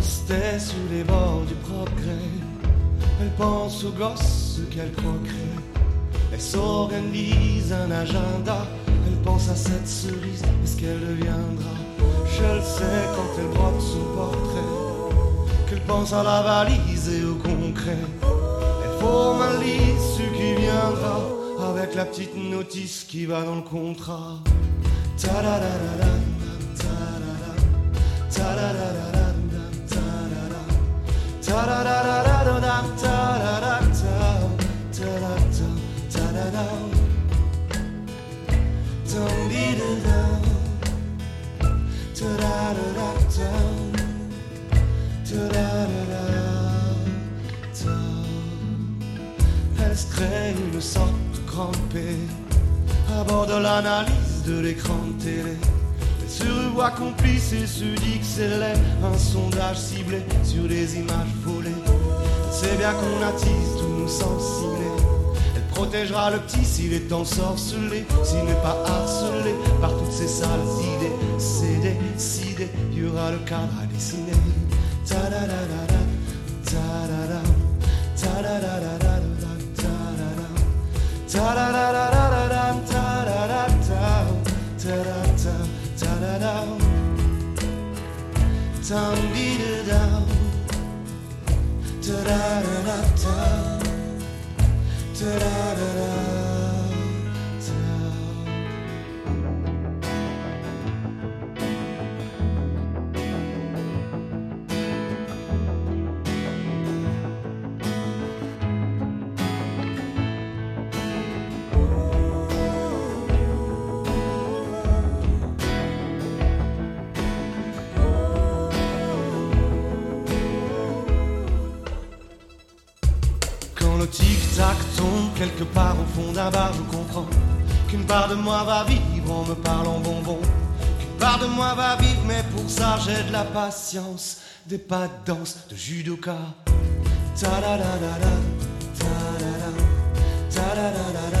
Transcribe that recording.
Postée sur les bords du progrès, elle pense aux gosses qu'elle croquerait. Elle s'organise un agenda, elle pense à cette cerise, est-ce qu'elle deviendra Je le sais quand elle brote son portrait, qu'elle pense à la valise et au concret. Elle forme un l'issue qui viendra, avec la petite notice qui va dans le contrat. Ta-da-da-da-da, ta-da-da, ta-da-da-da-da, ta-da-da-da-da, ta-da-da-da-da. Elle se crée une sorte crampée à bord de l'analyse de l'écran télé. Elle se revoit complice et se dit que c'est un sondage ciblé sur des images volées. C'est bien qu'on attise tous nos sens. Elle protégera le petit s'il est ensorcelé, s'il n'est pas harcelé par toutes ces sales 夕はるかなりすねタララララタララタラララララタララタラララララタララタタラタタララタンビルダウンタラララタ tic-tac tombe quelque part au fond d'un bar, je comprends qu'une part de moi va vivre en me parlant bonbon. Qu'une part de moi va vivre, mais pour ça j'ai de la patience, des pas de danse, de judoka. Quand le tic-tac. Ta-da-da-da-da.